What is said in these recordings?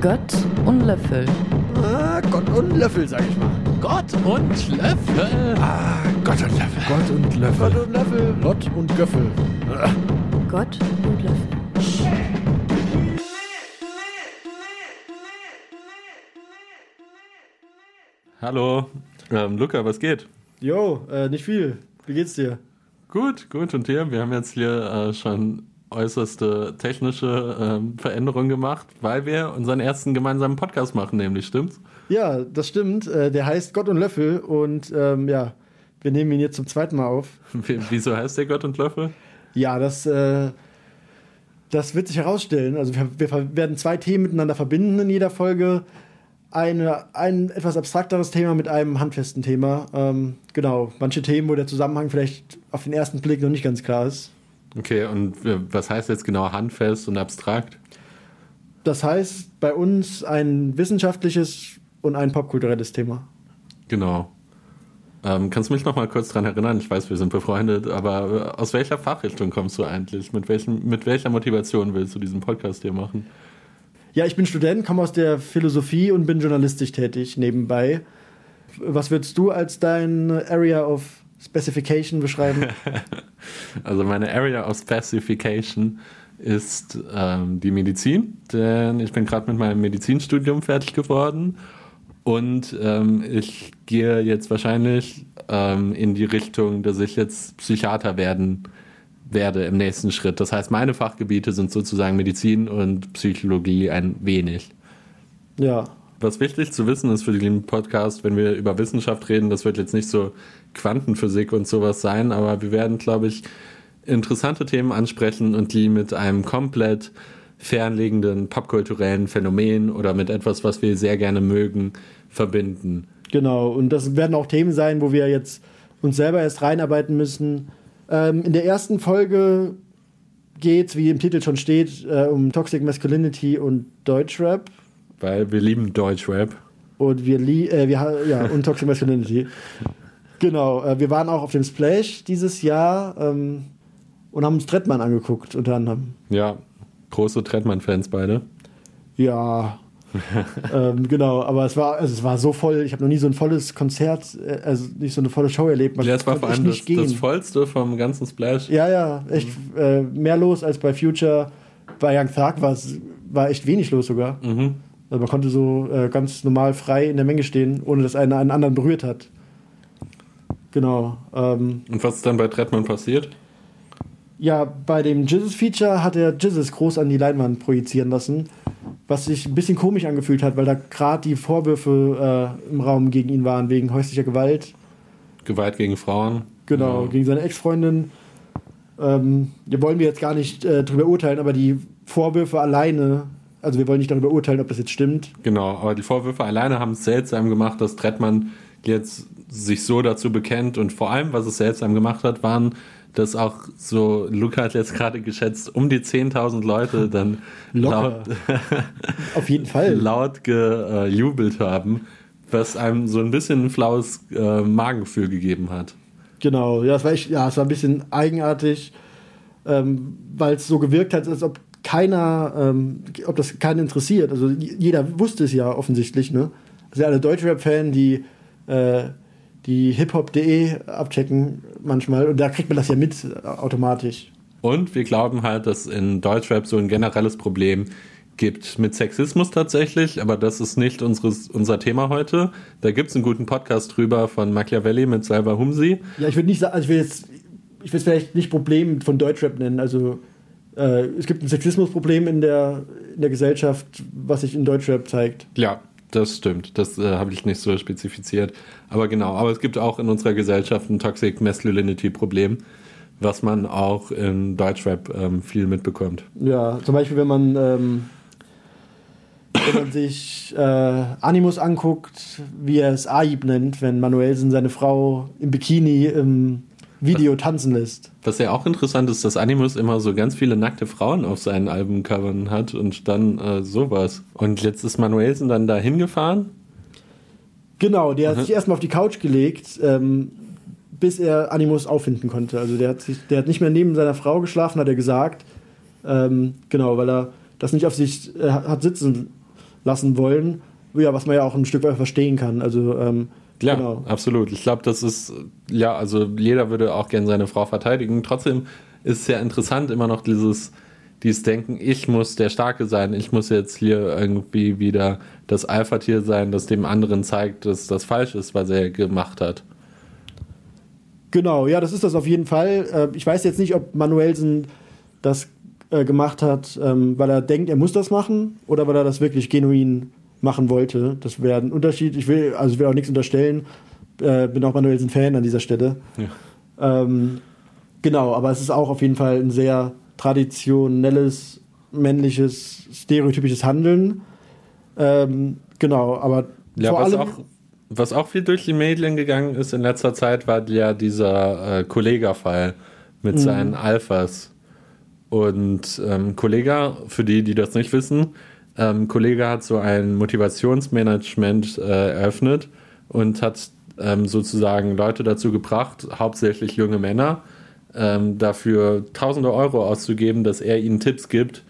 Gott und Löffel. Ah, Gott und Löffel, sag ich mal. Gott und Löffel. Ah, Gott und Löffel. Gott und Löffel. Gott und Löffel. Gott und Göffel. Gott und Löffel. Hallo. Ähm, Luca, was geht? Jo, äh, nicht viel. Wie geht's dir? Gut, gut. Und dir? Wir haben jetzt hier äh, schon äußerste technische ähm, Veränderungen gemacht, weil wir unseren ersten gemeinsamen Podcast machen, nämlich, stimmt's? Ja, das stimmt. Äh, der heißt Gott und Löffel und ähm, ja, wir nehmen ihn jetzt zum zweiten Mal auf. Wie- Wieso heißt der Gott und Löffel? Ja, das, äh, das wird sich herausstellen. Also wir, wir werden zwei Themen miteinander verbinden in jeder Folge. Eine, ein etwas abstrakteres Thema mit einem handfesten Thema. Ähm, genau, manche Themen, wo der Zusammenhang vielleicht auf den ersten Blick noch nicht ganz klar ist. Okay, und was heißt jetzt genau handfest und abstrakt? Das heißt, bei uns ein wissenschaftliches und ein popkulturelles Thema. Genau. Ähm, kannst du mich noch mal kurz dran erinnern? Ich weiß, wir sind befreundet, aber äh, aus welcher Fachrichtung kommst du eigentlich? Mit, welchem, mit welcher Motivation willst du diesen Podcast hier machen? Ja, ich bin Student, komme aus der Philosophie und bin journalistisch tätig nebenbei. Was würdest du als dein Area of Specification beschreiben? Also meine Area of Specification ist ähm, die Medizin, denn ich bin gerade mit meinem Medizinstudium fertig geworden und ähm, ich gehe jetzt wahrscheinlich ähm, in die Richtung, dass ich jetzt Psychiater werden werde im nächsten Schritt. Das heißt, meine Fachgebiete sind sozusagen Medizin und Psychologie ein wenig. ja, Was wichtig zu wissen ist für den Podcast, wenn wir über Wissenschaft reden, das wird jetzt nicht so Quantenphysik und sowas sein, aber wir werden, glaube ich, interessante Themen ansprechen und die mit einem komplett fernliegenden popkulturellen Phänomen oder mit etwas, was wir sehr gerne mögen, verbinden. genau. Und das werden auch Themen sein, wo wir jetzt uns selber erst reinarbeiten müssen. Ähm, in der ersten Folge geht es, wie im Titel schon steht, äh, um Toxic Masculinity und Deutschrap. Weil wir lieben Deutschrap. Und wir, lie- äh, wir ja, und Toxic Masculinity. Genau, äh, wir waren auch auf dem Splash dieses Jahr ähm, und haben uns Trettmann angeguckt, unter anderem. Ja, große Trettmann-Fans beide. Ja, ähm, genau, aber es war, also es war so voll, ich habe noch nie so ein volles Konzert, äh, also nicht so eine volle Show erlebt. Man Ja, es war vor allem das, das vollste vom ganzen Splash. ja, ja, echt äh, mehr los als bei Future. Bei Young Thug war es war echt wenig los sogar. Mhm. Also man konnte so äh, ganz normal frei in der Menge stehen, ohne dass einer einen anderen berührt hat. Genau. Ähm, Und was ist dann bei Trettmann passiert? ja, bei dem Jesus-Feature hat er Jesus groß an die Leinwand projizieren lassen, was sich ein bisschen komisch angefühlt hat, weil da gerade die Vorwürfe äh, im Raum gegen ihn waren, wegen häuslicher Gewalt. Gewalt gegen Frauen. Genau, Ja. gegen seine Ex-Freundin. Ähm, wir wollen wir jetzt gar nicht äh, drüber urteilen, aber die Vorwürfe alleine, also wir wollen nicht darüber urteilen, ob das jetzt stimmt. Genau, aber die Vorwürfe alleine haben es seltsam gemacht, dass Trettmann jetzt sich so dazu bekennt und vor allem, was es seltsam gemacht hat, waren, dass auch so, Luca hat jetzt gerade geschätzt, um die 10.000 Leute dann laut, Auf jeden Fall. laut gejubelt haben, was einem so ein bisschen ein flaues äh, Magengefühl gegeben hat. Genau, ja, es war echt, ja, es war ein bisschen eigenartig, ähm, weil es so gewirkt hat, als ob keiner, ähm, ob das keinen interessiert. Also jeder wusste es ja offensichtlich, ne? Also alle Deutschrap-Fan, die äh, die hiphop.de abchecken manchmal und da kriegt man das ja mit äh, automatisch. Und wir glauben halt, dass in Deutschrap so ein generelles Problem gibt mit Sexismus tatsächlich, aber das ist nicht unseres, unser Thema heute. Da gibt es einen guten Podcast drüber von Machiavelli mit Salva Humsi. Ja, ich würde nicht sagen, also ich will jetzt, ich will es vielleicht nicht Problem von Deutschrap nennen. Also äh, es gibt ein Sexismusproblem in der, in der Gesellschaft, was sich in Deutschrap zeigt. Ja, das stimmt. Das äh, habe ich nicht so spezifiziert. Aber genau, aber es gibt auch in unserer Gesellschaft ein Toxic Masculinity Problem, was man auch in Deutschrap ähm, viel mitbekommt. Ja, zum Beispiel, wenn man, ähm, wenn man sich äh, Animus anguckt, wie er es Aib nennt, wenn Manuelsen seine Frau im Bikini im Video tanzen lässt. Was ja auch interessant ist, dass Animus immer so ganz viele nackte Frauen auf seinen Albencovern hat und dann äh, sowas. Und jetzt ist Manuelsen dann da hingefahren. Genau, der hat Mhm. sich erstmal auf die Couch gelegt, ähm, bis er Animus auffinden konnte. Also der hat, sich, der hat nicht mehr neben seiner Frau geschlafen, hat er gesagt. Ähm, genau, weil er das nicht auf sich äh, hat sitzen lassen wollen, ja, was man ja auch ein Stück weit verstehen kann. Also ähm, ja, genau. absolut. Ich glaube, das ist, ja, also jeder würde auch gerne seine Frau verteidigen. Trotzdem ist es ja interessant, immer noch dieses, dieses Denken, ich muss der Starke sein, ich muss jetzt hier irgendwie wieder das Alpha-Tier sein, das dem anderen zeigt, dass das falsch ist, was er gemacht hat. Genau, ja, das ist das auf jeden Fall. Äh, ich weiß jetzt nicht, ob Manuelsen das äh, gemacht hat, ähm, weil er denkt, er muss das machen oder weil er das wirklich genuin machen wollte. Das wäre ein Unterschied. Ich will, also ich will auch nichts unterstellen. Äh, bin auch Manuelsen Fan an dieser Stelle. Ja. Ähm, genau, aber es ist auch auf jeden Fall ein sehr traditionelles, männliches, stereotypisches Handeln. Ähm, genau, aber ja, vor allem. Auch, was auch viel durch die Medien gegangen ist in letzter Zeit, war ja dieser äh, Kollega-Fall mit mhm. seinen Alphas. Und ähm, Kollega, für die, die das nicht wissen, ähm, Kollege hat so ein Motivationsmanagement äh, eröffnet und hat ähm, sozusagen Leute dazu gebracht, hauptsächlich junge Männer, ähm, dafür tausende Euro auszugeben, dass er ihnen Tipps gibt,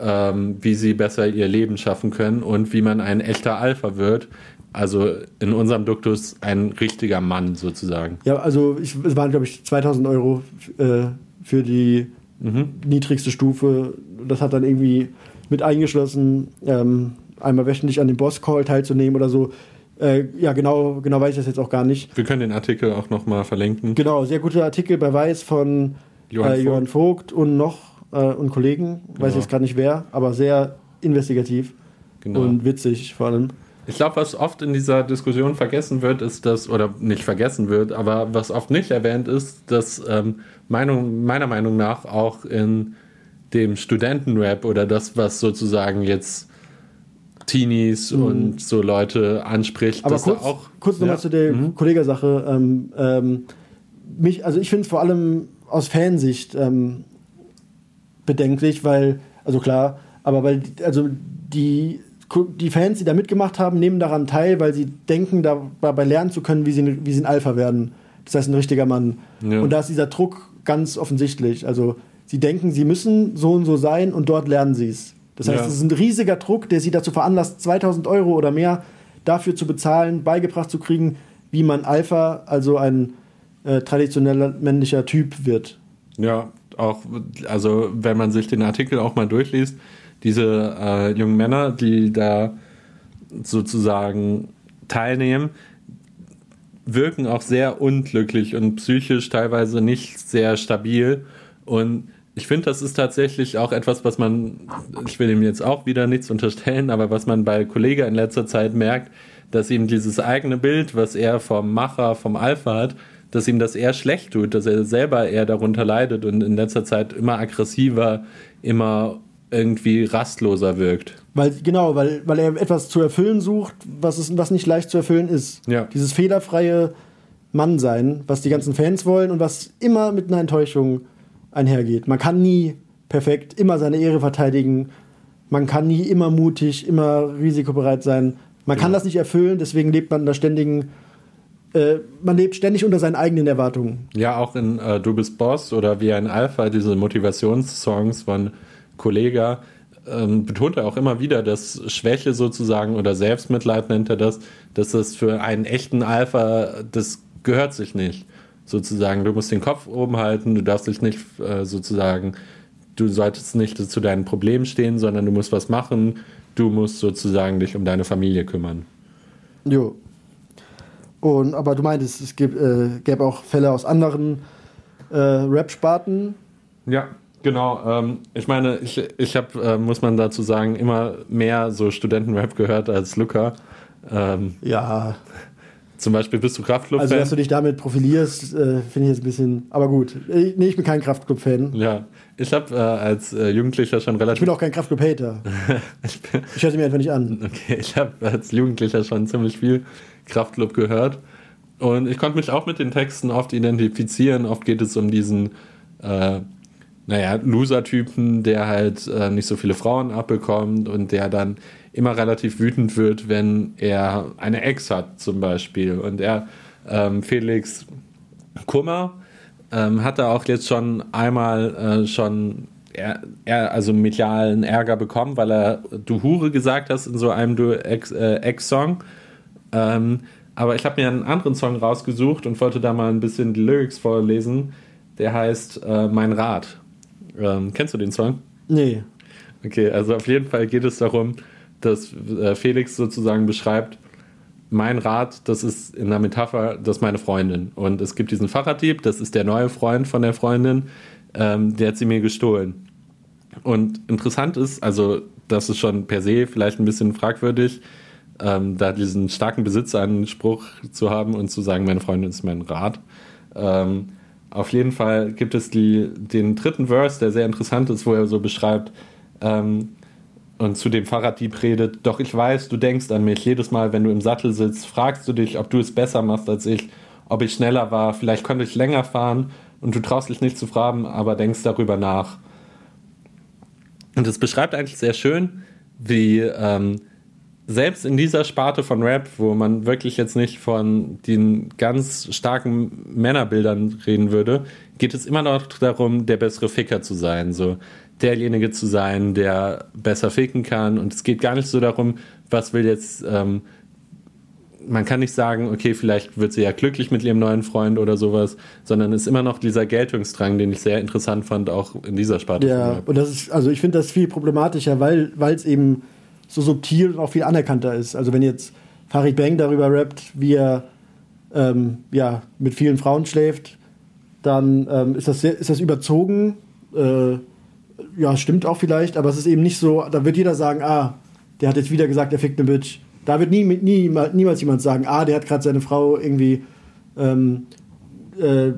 ähm, wie sie besser ihr Leben schaffen können und wie man ein echter Alpha wird. Also in unserem Duktus ein richtiger Mann sozusagen. Ja, also ich, es waren, glaube ich, 2000 Euro äh, für die mhm. niedrigste Stufe. Das hat dann irgendwie mit eingeschlossen, ähm, einmal wöchentlich an dem Boss-Call teilzunehmen oder so. Äh, ja, genau, genau weiß ich das jetzt auch gar nicht. Wir können den Artikel auch nochmal verlinken. Genau, sehr guter Artikel bei Weiß von Johann, äh, Vogt. Johann Vogt. und noch äh, und Kollegen, genau. weiß ich jetzt gerade nicht wer, aber sehr investigativ genau. und witzig vor allem. Ich glaube, was oft in dieser Diskussion vergessen wird, ist dass, oder nicht vergessen wird, aber was oft nicht erwähnt ist, dass ähm, Meinung, meiner Meinung nach auch in dem Studentenrap oder das, was sozusagen jetzt Teenies mhm. und so Leute anspricht. Aber kurz, auch, kurz nochmal ja. zu der mhm. Kollegasache. Ähm, ähm, mich, also ich finde es vor allem aus Fansicht ähm, bedenklich, weil, also klar, aber weil, also die, die Fans, die da mitgemacht haben, nehmen daran teil, weil sie denken, dabei lernen zu können, wie sie, wie sie ein Alpha werden. Das heißt, ein richtiger Mann. Ja. Und da ist dieser Druck ganz offensichtlich. Also sie denken, sie müssen so und so sein und dort lernen sie es. Das heißt, ja. es ist ein riesiger Druck, der sie dazu veranlasst, 2000 Euro oder mehr dafür zu bezahlen, beigebracht zu kriegen, wie man Alpha, also ein äh, traditioneller männlicher Typ wird. Ja, auch, also wenn man sich den Artikel auch mal durchliest, diese äh, jungen Männer, die da sozusagen teilnehmen, wirken auch sehr unglücklich und psychisch teilweise nicht sehr stabil. Und ich finde, das ist tatsächlich auch etwas, was man, ich will ihm jetzt auch wieder nichts unterstellen, aber was man bei Kollege in letzter Zeit merkt, dass ihm dieses eigene Bild, was er vom Macher, vom Alpha hat, dass ihm das eher schlecht tut, dass er selber eher darunter leidet und in letzter Zeit immer aggressiver, immer irgendwie rastloser wirkt. Weil, genau, weil, weil er etwas zu erfüllen sucht, was, ist, was nicht leicht zu erfüllen ist. Ja. Dieses fehlerfreie Mannsein, was die ganzen Fans wollen und was immer mit einer Enttäuschung einhergeht. Man kann nie perfekt immer seine Ehre verteidigen. Man kann nie immer mutig, immer risikobereit sein. Man kann das nicht erfüllen, deswegen lebt man in der ständigen äh, man lebt ständig unter seinen eigenen Erwartungen. Ja, auch in äh, Du bist Boss oder wie ein Alpha, diese Motivationssongs von Kollega, ähm, betont er auch immer wieder, dass Schwäche sozusagen oder Selbstmitleid nennt er das, dass das für einen echten Alpha, das gehört sich nicht sozusagen. Du musst den Kopf oben halten, du darfst dich nicht äh, sozusagen, du solltest nicht zu deinen Problemen stehen, sondern du musst was machen. Du musst sozusagen dich um deine Familie kümmern. Jo. Und, aber du meintest, es gibt, äh, gäbe auch Fälle aus anderen äh, Rap-Sparten. Ja, genau. Ähm, ich meine, ich, ich habe, äh, muss man dazu sagen, immer mehr so Studentenrap gehört als Luca. Ähm, ja. Zum Beispiel bist du Kraftclub-Fan? Also, dass du dich damit profilierst, äh, finde ich jetzt ein bisschen. Aber gut. Ich, nee, ich bin kein Kraftclub-Fan. Ja. Ich habe äh, als äh, Jugendlicher schon relativ. Ich bin auch kein Kraftclub-Hater. ich, ich höre sie mir einfach nicht an. Okay, ich habe als Jugendlicher schon ziemlich viel Kraftclub gehört. Und ich konnte mich auch mit den Texten oft identifizieren. Oft geht es um diesen, äh, naja, Loser-Typen, der halt äh, nicht so viele Frauen abbekommt und der dann immer relativ wütend wird, wenn er eine Ex hat, zum Beispiel. Und er, ähm, Felix Kummer, ähm, hat er auch jetzt schon einmal äh, schon er, er also medialen Ärger bekommen, weil er du Hure gesagt hast in so einem du Ex-Song. Äh, ähm, aber ich habe mir einen anderen Song rausgesucht und wollte da mal ein bisschen die Lyrics vorlesen. Der heißt äh, Mein Rat. Ähm, kennst du den Song? Nee. Okay, also auf jeden Fall geht es darum, dass äh, Felix sozusagen beschreibt, mein Rat, das ist in der Metapher, das ist meine Freundin. Und es gibt diesen Fahrraddieb, das ist der neue Freund von der Freundin, ähm, der hat sie mir gestohlen. Und interessant ist, also das ist schon per se vielleicht ein bisschen fragwürdig, ähm, da diesen starken Besitzanspruch zu haben und zu sagen, meine Freundin ist mein Rat. Ähm, auf jeden Fall gibt es die, den dritten Verse, der sehr interessant ist, wo er so beschreibt, ähm, und zu dem Fahrraddieb redet, doch ich weiß, du denkst an mich. Jedes Mal, wenn du im Sattel sitzt, fragst du dich, ob du es besser machst als ich, ob ich schneller war, vielleicht konnte ich länger fahren und du traust dich nicht zu fragen, aber denkst darüber nach. Und es beschreibt eigentlich sehr schön, wie ähm, selbst in dieser Sparte von Rap, wo man wirklich jetzt nicht von den ganz starken Männerbildern reden würde, geht es immer noch darum, der bessere Ficker zu sein. So, derjenige zu sein, der besser ficken kann. Und es geht gar nicht so darum, was will jetzt, ähm, man kann nicht sagen, okay, vielleicht wird sie ja glücklich mit ihrem neuen Freund oder sowas, sondern es ist immer noch dieser Geltungsdrang, den ich sehr interessant fand, auch in dieser Sparte. Ja, und das ist, also ich finde das viel problematischer, weil es eben so subtil und auch viel anerkannter ist. Also wenn jetzt Farid Bang darüber rappt, wie er ähm, ja, mit vielen Frauen schläft, dann ähm, ist, das sehr, ist das überzogen. Äh, ja, stimmt auch vielleicht, aber es ist eben nicht so, da wird jeder sagen, ah, der hat jetzt wieder gesagt, er fickt eine Bitch. Da wird nie, nie, niemals jemand sagen, ah, der hat gerade seine Frau irgendwie ähm, äh,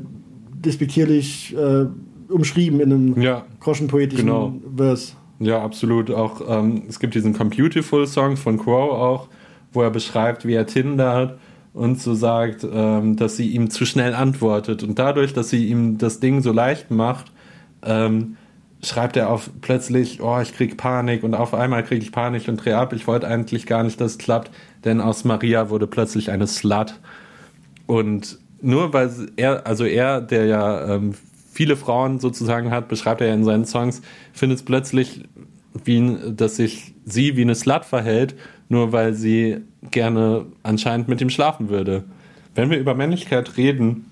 despektierlich äh, umschrieben in einem ja, groschenpoetischen genau. Vers. Ja, absolut. Auch ähm, es gibt diesen Computiful Song von Crow auch, wo er beschreibt, wie er tindert und so sagt, ähm, dass sie ihm zu schnell antwortet. Und dadurch, dass sie ihm das Ding so leicht macht, ähm, schreibt er auf plötzlich, oh, ich krieg Panik und auf einmal kriege ich Panik und dreh ab. Ich wollte eigentlich gar nicht, dass es klappt, denn aus Maria wurde plötzlich eine Slut. Und nur weil er, also er, der ja ähm, viele Frauen sozusagen hat, beschreibt er ja in seinen Songs, findet es plötzlich, wie, dass sich sie wie eine Slut verhält, nur weil sie gerne anscheinend mit ihm schlafen würde. Wenn wir über Männlichkeit reden,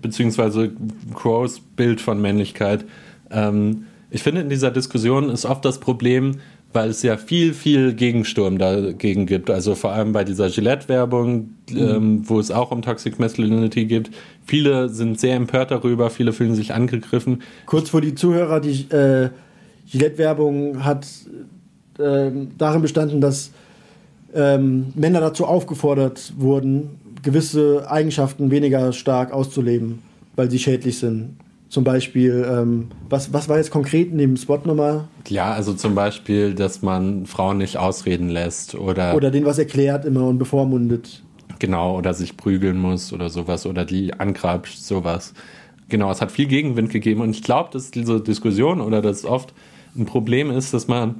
beziehungsweise Crows Bild von Männlichkeit, ähm, ich finde, in dieser Diskussion ist oft das Problem, weil es ja viel, viel Gegensturm dagegen gibt. Also vor allem bei dieser Gillette-Werbung, mhm. ähm, wo es auch um Toxic Masculinity geht. Viele sind sehr empört darüber, viele fühlen sich angegriffen. Kurz vor die Zuhörer, die äh, Gillette-Werbung hat äh, darin bestanden, dass ähm, Männer dazu aufgefordert wurden, gewisse Eigenschaften weniger stark auszuleben, weil sie schädlich sind. Zum Beispiel, ähm, was, was war jetzt konkret in dem Spot nochmal? Ja, also zum Beispiel, dass man Frauen nicht ausreden lässt oder. Oder denen was erklärt immer und bevormundet. Genau, oder sich prügeln muss oder sowas oder die angrapscht, sowas. Genau, es hat viel Gegenwind gegeben und ich glaube, dass diese Diskussion oder dass oft ein Problem ist, dass man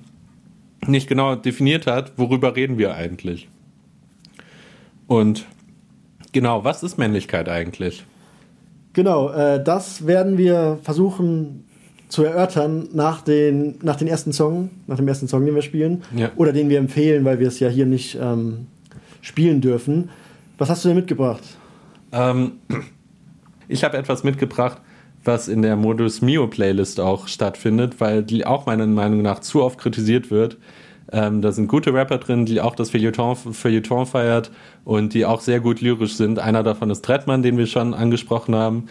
nicht genau definiert hat, worüber reden wir eigentlich. Und genau, was ist Männlichkeit eigentlich? Genau, äh, das werden wir versuchen zu erörtern nach, den, nach den ersten Song, nach dem ersten Song, den wir spielen. Ja. Oder den wir empfehlen, weil wir es ja hier nicht ähm, spielen dürfen. Was hast du denn mitgebracht? Ähm, ich habe etwas mitgebracht, was in der Modus Mio Playlist auch stattfindet, weil die auch meiner Meinung nach zu oft kritisiert wird. Ähm, da sind gute Rapper drin, die auch das Feuilleton, Feuilleton feiert und die auch sehr gut lyrisch sind. Einer davon ist Trettmann, den wir schon angesprochen haben.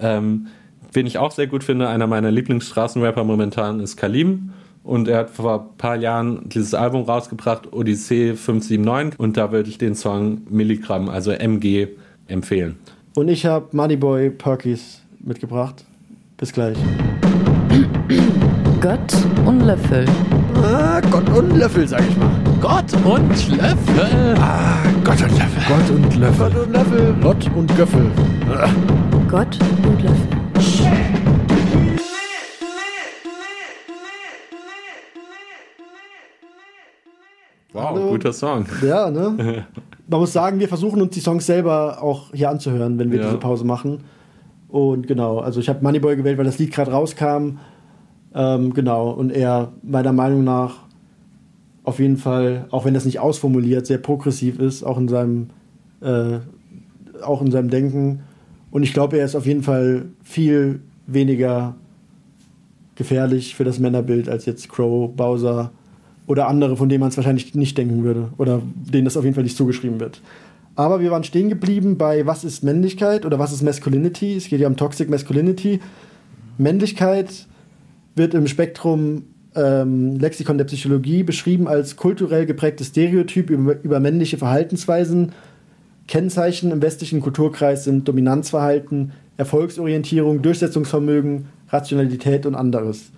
Ähm, wen ich auch sehr gut finde, einer meiner Lieblingsstraßenrapper momentan ist Kalim. Und er hat vor ein paar Jahren dieses Album rausgebracht, Odyssee 579. Und da würde ich den Song Milligramm, also MG, empfehlen. Und ich habe Moneyboy Perkys mitgebracht. Bis gleich. Gott und Löffel. Ah, Gott und Löffel, sag ich mal. Gott und Löffel. Ah, Gott und Löffel. Gott und Löffel. Gott und Löffel. Gott und Göffel. Ah. Gott und Löffel. Wow, Hallo. guter Song. Ja, ne? Man muss sagen, wir versuchen uns die Songs selber auch hier anzuhören, wenn wir ja. diese Pause machen. Und genau, also ich habe Moneyboy gewählt, weil das Lied gerade rauskam Ähm, genau, und er meiner Meinung nach auf jeden Fall, auch wenn das nicht ausformuliert, sehr progressiv ist, auch in seinem, äh, auch in seinem Denken. Und ich glaube, er ist auf jeden Fall viel weniger gefährlich für das Männerbild als jetzt Crow, Bowser oder andere, von denen man es wahrscheinlich nicht denken würde oder denen das auf jeden Fall nicht zugeschrieben wird. Aber wir waren stehen geblieben bei was ist Männlichkeit oder was ist Masculinity. Es geht ja um Toxic Masculinity. Männlichkeit wird im Spektrum ähm, Lexikon der Psychologie beschrieben als kulturell geprägtes Stereotyp über, über männliche Verhaltensweisen. Kennzeichen im westlichen Kulturkreis sind Dominanzverhalten, Erfolgsorientierung, Durchsetzungsvermögen, Rationalität und anderes.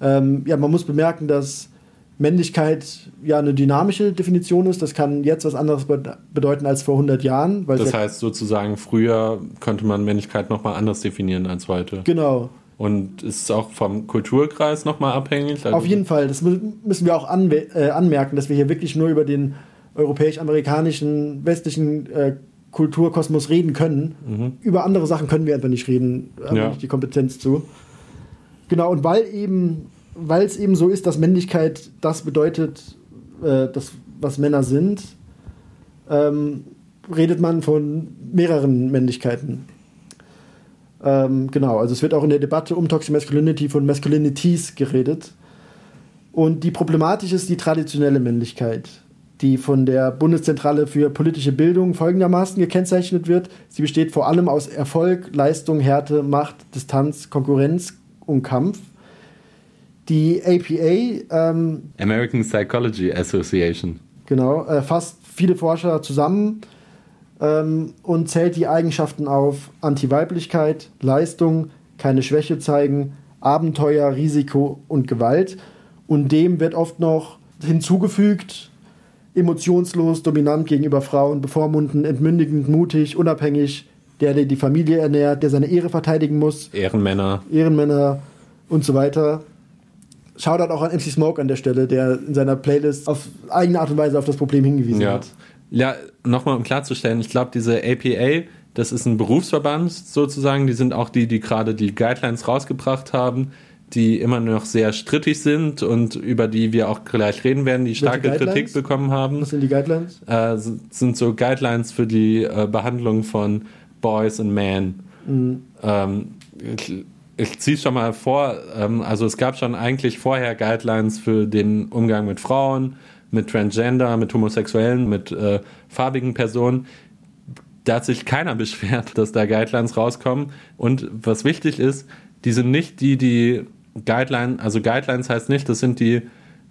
Ähm, ja, man muss bemerken, dass Männlichkeit ja eine dynamische Definition ist. Das kann jetzt was anderes bedeuten als vor 100 Jahren. das heißt sozusagen, früher könnte man Männlichkeit nochmal anders definieren als heute. Genau. Und ist es auch vom Kulturkreis nochmal abhängig? Also Auf jeden Fall. Das müssen wir auch anwe- äh, anmerken, dass wir hier wirklich nur über den europäisch-amerikanischen, westlichen äh, Kulturkosmos reden können. Mhm. Über andere Sachen können wir einfach nicht reden. Haben ja. nicht die Kompetenz zu. Genau, und weil eben, weil es eben so ist, dass Männlichkeit das bedeutet, äh, das, was Männer sind, ähm, redet man von mehreren Männlichkeiten. Ähm, genau, also es wird auch in der Debatte um Toxic Masculinity von Masculinities geredet. Und die Problematik ist die traditionelle Männlichkeit, die von der Bundeszentrale für politische Bildung folgendermaßen gekennzeichnet wird. Sie besteht vor allem aus Erfolg, Leistung, Härte, Macht, Distanz, Konkurrenz und Kampf. Die APA, ähm, American Psychology Association, genau, äh, fasst viele Forscher zusammen ähm, und zählt die Eigenschaften auf Antiweiblichkeit, Leistung, keine Schwäche zeigen, Abenteuer, Risiko und Gewalt. Und dem wird oft noch hinzugefügt, emotionslos, dominant gegenüber Frauen, bevormunden, entmündigend, mutig, unabhängig, der, der die Familie ernährt, der seine Ehre verteidigen muss. Ehrenmänner. Ehrenmänner und so weiter. Shoutout auch an MC Smoke an der Stelle, der in seiner Playlist auf eigene Art und Weise auf das Problem hingewiesen ja. hat. Ja, nochmal um klarzustellen, ich glaube, diese APA, das ist ein Berufsverband sozusagen, die sind auch die, die gerade die Guidelines rausgebracht haben, die immer noch sehr strittig sind und über die wir auch gleich reden werden, die starke Kritik bekommen haben. Was sind die Guidelines? Äh, sind so Guidelines für die äh, Behandlung von Boys und Men. Mhm. Ähm, ich, ich ziehe schon mal vor, ähm, also es gab schon eigentlich vorher Guidelines für den Umgang mit Frauen, mit Transgender, mit Homosexuellen, mit äh, farbigen Personen. Da hat sich keiner beschwert, dass da Guidelines rauskommen. Und was wichtig ist, die sind nicht die, die Guidelines, also Guidelines heißt nicht, das sind die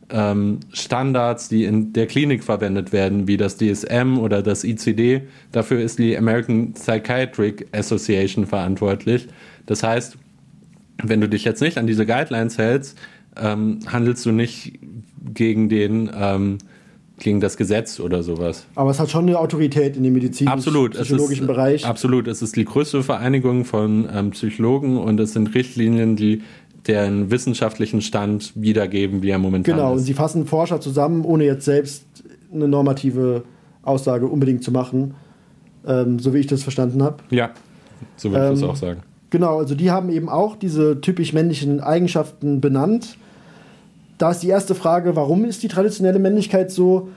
ähm, Standards, die in der Klinik verwendet werden, wie das DSM oder das ICD. Dafür ist die American Psychiatric Association verantwortlich. Das heißt, wenn du dich jetzt nicht an diese Guidelines hältst, ähm, handelst du nicht gegen den ähm, gegen das Gesetz oder sowas. Aber es hat schon eine Autorität in dem medizinisch-psychologischen Bereich. Absolut, es ist die größte Vereinigung von ähm, Psychologen und es sind Richtlinien, die deren wissenschaftlichen Stand wiedergeben, wie er momentan genau, ist. Genau, und sie fassen Forscher zusammen, ohne jetzt selbst eine normative Aussage unbedingt zu machen, ähm, so wie ich das verstanden habe. Ja, so würde ich das ähm, auch sagen. Genau, also die haben eben auch diese typisch männlichen Eigenschaften benannt da ist die erste Frage, warum ist die traditionelle Männlichkeit so?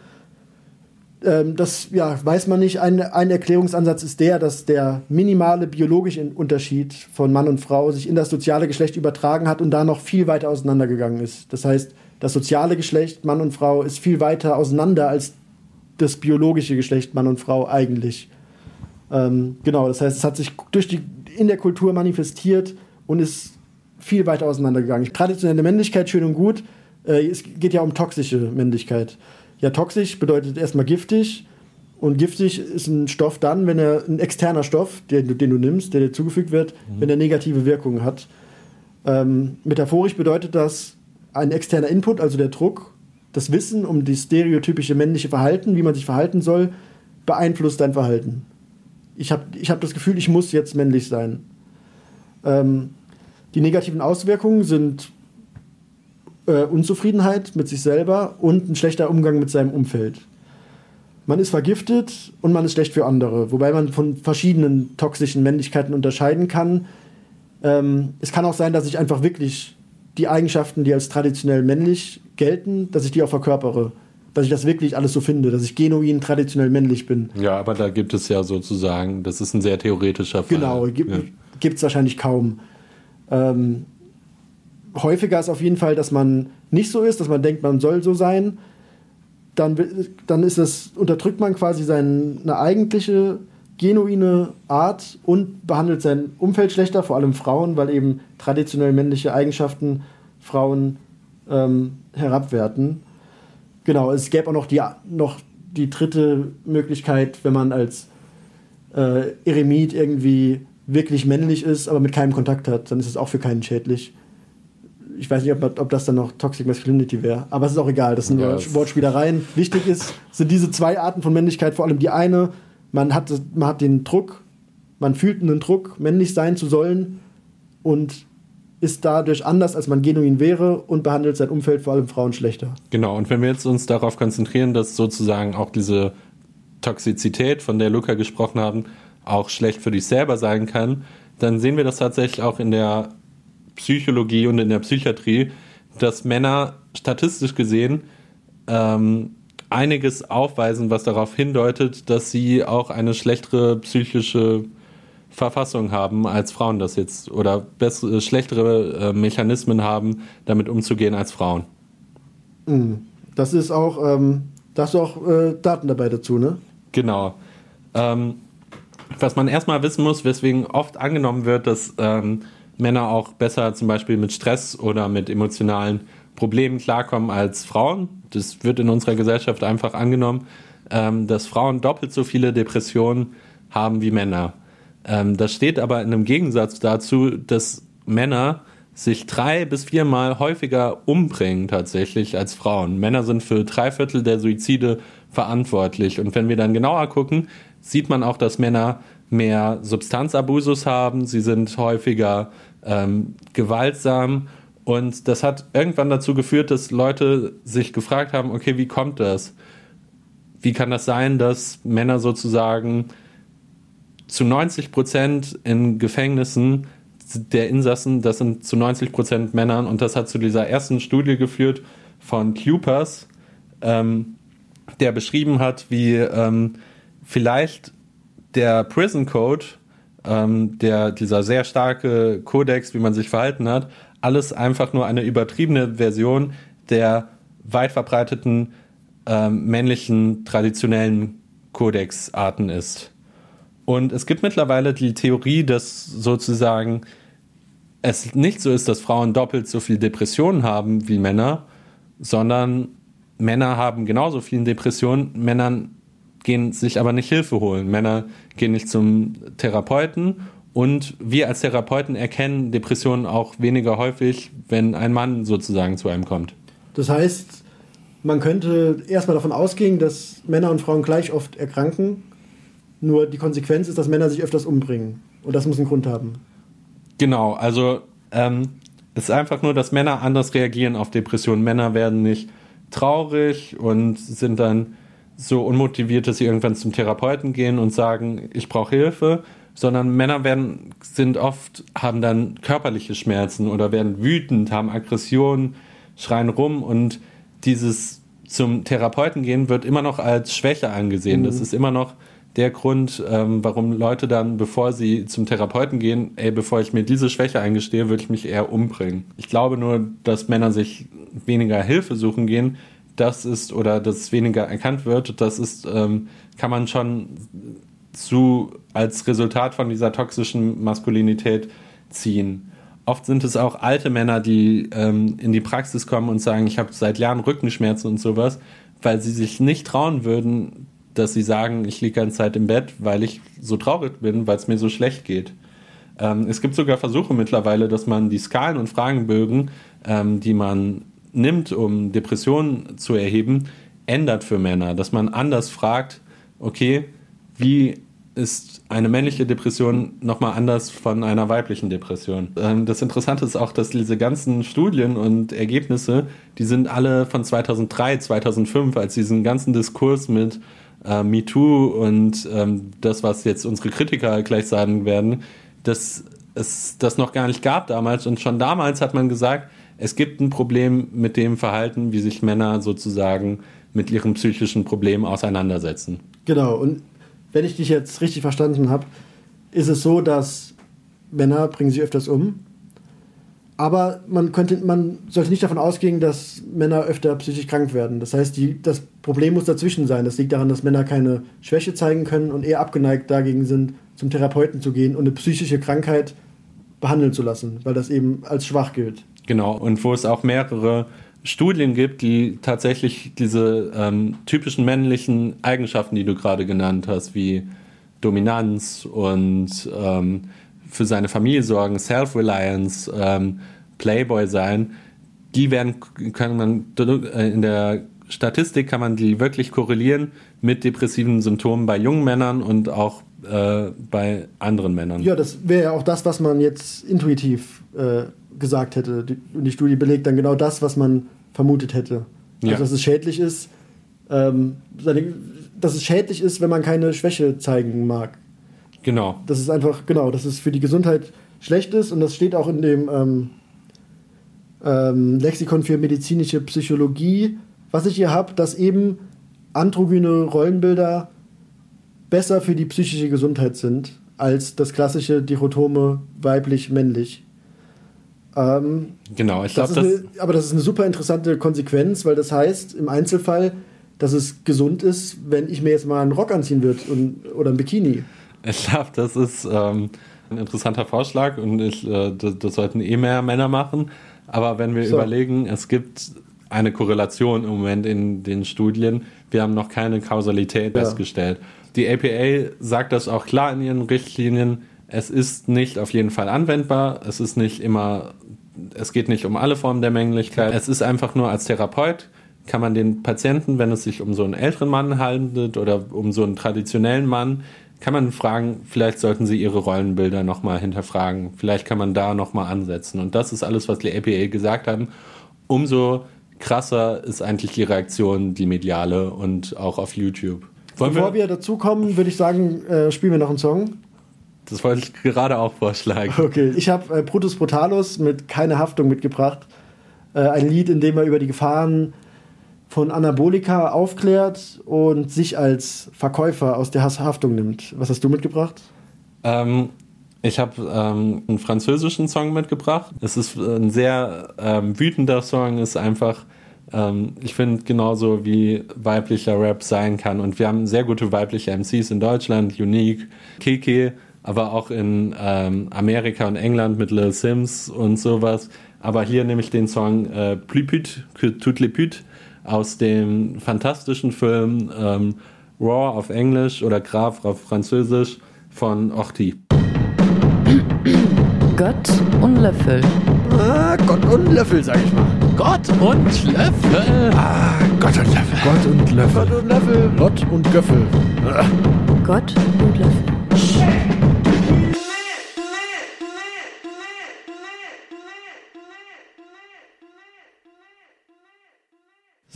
Ähm, das ja, weiß man nicht. Ein, ein Erklärungsansatz ist der, dass der minimale biologische Unterschied von Mann und Frau sich in das soziale Geschlecht übertragen hat und da noch viel weiter auseinandergegangen ist. Das heißt, das soziale Geschlecht Mann und Frau ist viel weiter auseinander als das biologische Geschlecht Mann und Frau eigentlich. Ähm, genau, das heißt, es hat sich durch die, in der Kultur manifestiert und ist viel weiter auseinandergegangen. Traditionelle Männlichkeit schön und gut, äh, es geht ja um toxische Männlichkeit. Ja, toxisch bedeutet erstmal giftig. Und giftig ist ein Stoff dann, wenn er ein externer Stoff, den, den du nimmst, der dir zugefügt wird, mhm. wenn er negative Wirkungen hat. Ähm, metaphorisch bedeutet das ein externer Input, also der Druck, das Wissen um das stereotypische männliche Verhalten, wie man sich verhalten soll, beeinflusst dein Verhalten. Ich habe ich hab das Gefühl, ich muss jetzt männlich sein. Ähm, die negativen Auswirkungen sind äh, Unzufriedenheit mit sich selber und ein schlechter Umgang mit seinem Umfeld. Man ist vergiftet und man ist schlecht für andere, wobei man von verschiedenen toxischen Männlichkeiten unterscheiden kann. Ähm, es kann auch sein, dass ich einfach wirklich die Eigenschaften, die als traditionell männlich gelten, dass ich die auch verkörpere. Dass ich das wirklich alles so finde, dass ich genuin traditionell männlich bin. Ja, aber da gibt es ja sozusagen, das ist ein sehr theoretischer Fall. Genau, gibt ja. es wahrscheinlich kaum. Ähm, häufiger ist auf jeden Fall, dass man nicht so ist, dass man denkt, man soll so sein. Dann, dann ist es, unterdrückt man quasi seine eigentliche genuine Art und behandelt sein Umfeld schlechter, vor allem Frauen, weil eben traditionell männliche Eigenschaften Frauen ähm, herabwerten. Genau, es gäbe auch noch die, noch die dritte Möglichkeit, wenn man als äh, Eremit irgendwie wirklich männlich ist, aber mit keinem Kontakt hat, dann ist es auch für keinen schädlich. Ich weiß nicht, ob, ob das dann noch Toxic Masculinity wäre, aber es ist auch egal, das sind ja, Wortspielereien. Wichtig ist, sind diese zwei Arten von Männlichkeit, vor allem die eine, man hat, man hat den Druck, man fühlt einen Druck, männlich sein zu sollen und ist dadurch anders, als man genuin wäre und behandelt sein Umfeld, vor allem Frauen, schlechter. Genau, und wenn wir jetzt uns darauf konzentrieren, dass sozusagen auch diese Toxizität, von der Luca gesprochen haben, auch schlecht für dich selber sein kann, dann sehen wir das tatsächlich auch in der Psychologie und in der Psychiatrie, dass Männer statistisch gesehen ähm, einiges aufweisen, was darauf hindeutet, dass sie auch eine schlechtere psychische Verfassung haben als Frauen das jetzt oder bessere, schlechtere äh, Mechanismen haben, damit umzugehen als Frauen. Mhm. Das ist auch, ähm, da hast du auch äh, Daten dabei dazu, ne? Genau. Ähm, was man erstmal wissen muss, weswegen oft angenommen wird, dass ähm, Männer auch besser zum Beispiel mit Stress oder mit emotionalen Problemen klarkommen als Frauen. Das wird in unserer Gesellschaft einfach angenommen, ähm, dass Frauen doppelt so viele Depressionen haben wie Männer. Ähm, das steht aber in einem Gegensatz dazu, dass Männer sich drei bis viermal häufiger umbringen tatsächlich als Frauen. Männer sind für drei Viertel der Suizide verantwortlich. Und wenn wir dann genauer gucken, sieht man auch, dass Männer mehr Substanzabusus haben, sie sind häufiger ähm, gewaltsam. Und das hat irgendwann dazu geführt, dass Leute sich gefragt haben, okay, wie kommt das? Wie kann das sein, dass Männer sozusagen zu 90 Prozent in Gefängnissen der Insassen, das sind zu 90 Prozent Männern. Und das hat zu dieser ersten Studie geführt von Cupers, ähm, der beschrieben hat, wie ähm, vielleicht der Prison Code, ähm, der, dieser sehr starke Kodex, wie man sich verhalten hat, alles einfach nur eine übertriebene Version der weit verbreiteten ähm, männlichen traditionellen Kodexarten ist. Und es gibt mittlerweile die Theorie, dass sozusagen es nicht so ist, dass Frauen doppelt so viel Depressionen haben wie Männer, sondern Männer haben genauso viele Depressionen, Männern gehen sich aber nicht Hilfe holen. Männer gehen nicht zum Therapeuten und wir als Therapeuten erkennen Depressionen auch weniger häufig, wenn ein Mann sozusagen zu einem kommt. Das heißt, man könnte erstmal davon ausgehen, dass Männer und Frauen gleich oft erkranken. Nur die Konsequenz ist, dass Männer sich öfters umbringen. Und das muss einen Grund haben. Genau, also ähm, es ist einfach nur, dass Männer anders reagieren auf Depressionen. Männer werden nicht traurig und sind dann so unmotiviert, dass sie irgendwann zum Therapeuten gehen und sagen, ich brauche Hilfe, sondern Männer werden, sind oft, haben dann körperliche Schmerzen oder werden wütend, haben Aggressionen, schreien rum und dieses zum Therapeuten gehen wird immer noch als Schwäche angesehen. Mhm. Das ist immer noch der Grund, ähm, warum Leute dann, bevor sie zum Therapeuten gehen, ey, bevor ich mir diese Schwäche eingestehe, würde ich mich eher umbringen. Ich glaube nur, dass Männer sich weniger Hilfe suchen gehen, das ist, oder dass weniger erkannt wird, das ist, ähm, kann man schon zu, als Resultat von dieser toxischen Maskulinität ziehen. Oft sind es auch alte Männer, die ähm, in die Praxis kommen und sagen, ich habe seit Jahren Rückenschmerzen und sowas, weil sie sich nicht trauen würden, dass sie sagen, ich liege ganze Zeit im Bett, weil ich so traurig bin, weil es mir so schlecht geht. Ähm, es gibt sogar Versuche mittlerweile, dass man die Skalen und Fragenbögen, ähm, die man nimmt, um Depressionen zu erheben, ändert für Männer. Dass man anders fragt, okay, wie ist eine männliche Depression nochmal anders von einer weiblichen Depression. Ähm, das Interessante ist auch, dass diese ganzen Studien und Ergebnisse, die sind alle von 2003, 2005, als diesen ganzen Diskurs mit äh, MeToo und ähm, das, was jetzt unsere Kritiker gleich sagen werden, dass es das noch gar nicht gab damals. Und schon damals hat man gesagt, es gibt ein Problem mit dem Verhalten, wie sich Männer sozusagen mit ihren psychischen Problemen auseinandersetzen. Genau, und wenn ich dich jetzt richtig verstanden habe, ist es so, dass Männer bringen sich öfters um. Aber man, könnte, man sollte nicht davon ausgehen, dass Männer öfter psychisch krank werden. Das heißt, die, das Problem muss dazwischen sein. Das liegt daran, dass Männer keine Schwäche zeigen können und eher abgeneigt dagegen sind, zum Therapeuten zu gehen und eine psychische Krankheit behandeln zu lassen, weil das eben als schwach gilt. Genau, und wo es auch mehrere Studien gibt, die tatsächlich diese ähm, typischen männlichen Eigenschaften, die du gerade genannt hast, wie Dominanz und ähm, für seine Familie sorgen, Self-Reliance, ähm, Playboy sein, die werden, kann man äh, in der Statistik kann man die wirklich korrelieren mit depressiven Symptomen bei jungen Männern und auch äh, bei anderen Männern. Ja, das wäre ja auch das, was man jetzt intuitiv äh, gesagt hätte. Die, und die Studie belegt dann genau das, was man vermutet hätte. Also, ja. dass es schädlich ist, ähm, dass es schädlich ist, wenn man keine Schwäche zeigen mag. Genau. Das ist einfach, genau, dass es für die Gesundheit schlecht ist und das steht auch in dem ähm, ähm, Lexikon für medizinische Psychologie, was ich hier habe, dass eben androgyne Rollenbilder besser für die psychische Gesundheit sind als das klassische Dichotome weiblich-männlich. Ähm, genau, ich glaube, aber das ist eine super interessante Konsequenz, weil das heißt im Einzelfall, dass es gesund ist, wenn ich mir jetzt mal einen Rock anziehen würde oder ein Bikini. Ich glaube, das ist ähm, ein interessanter Vorschlag und ich, äh, das, das, sollten eh mehr Männer machen. Aber wenn wir so. überlegen, es gibt eine Korrelation im Moment in den Studien, wir haben noch keine Kausalität ja. festgestellt. Die APA sagt das auch klar in ihren Richtlinien. Es ist nicht auf jeden Fall anwendbar. Es ist nicht immer, es geht nicht um alle Formen der Männlichkeit. Es ist einfach nur als Therapeut kann man den Patienten, wenn es sich um so einen älteren Mann handelt oder um so einen traditionellen Mann, kann man fragen, vielleicht sollten sie ihre Rollenbilder nochmal hinterfragen. Vielleicht kann man da nochmal ansetzen. Und das ist alles, was die APA gesagt haben. Umso krasser ist eigentlich die Reaktion, die mediale und auch auf YouTube. Wollen Bevor wir, wir dazu kommen, würde ich sagen, äh, spielen wir noch einen Song. Das wollte ich gerade auch vorschlagen. Okay, ich habe äh, Brutus Brutalus mit Keine Haftung mitgebracht. Äh, ein Lied, in dem er über die Gefahren von Anabolika aufklärt und sich als Verkäufer aus der Haftung nimmt. Was hast du mitgebracht? Ähm, ich habe ähm, einen französischen Song mitgebracht. Es ist ein sehr ähm, wütender Song, ist einfach, ähm, ich finde, genauso wie weiblicher Rap sein kann. Und wir haben sehr gute weibliche MCs in Deutschland, Unique, Kiki, aber auch in ähm, Amerika und England mit Lil Sims und sowas. Aber hier nehme ich den Song äh, les putes aus dem fantastischen Film ähm, Raw auf Englisch oder Graf auf Französisch von Orti. Gott und Löffel. Ah, Gott und Löffel, sag ich mal. Gott und Löffel. Ah, Gott und Löffel. Gott und Löffel. Gott und Löffel. Gott und Göffel. Ah. Gott und Löffel.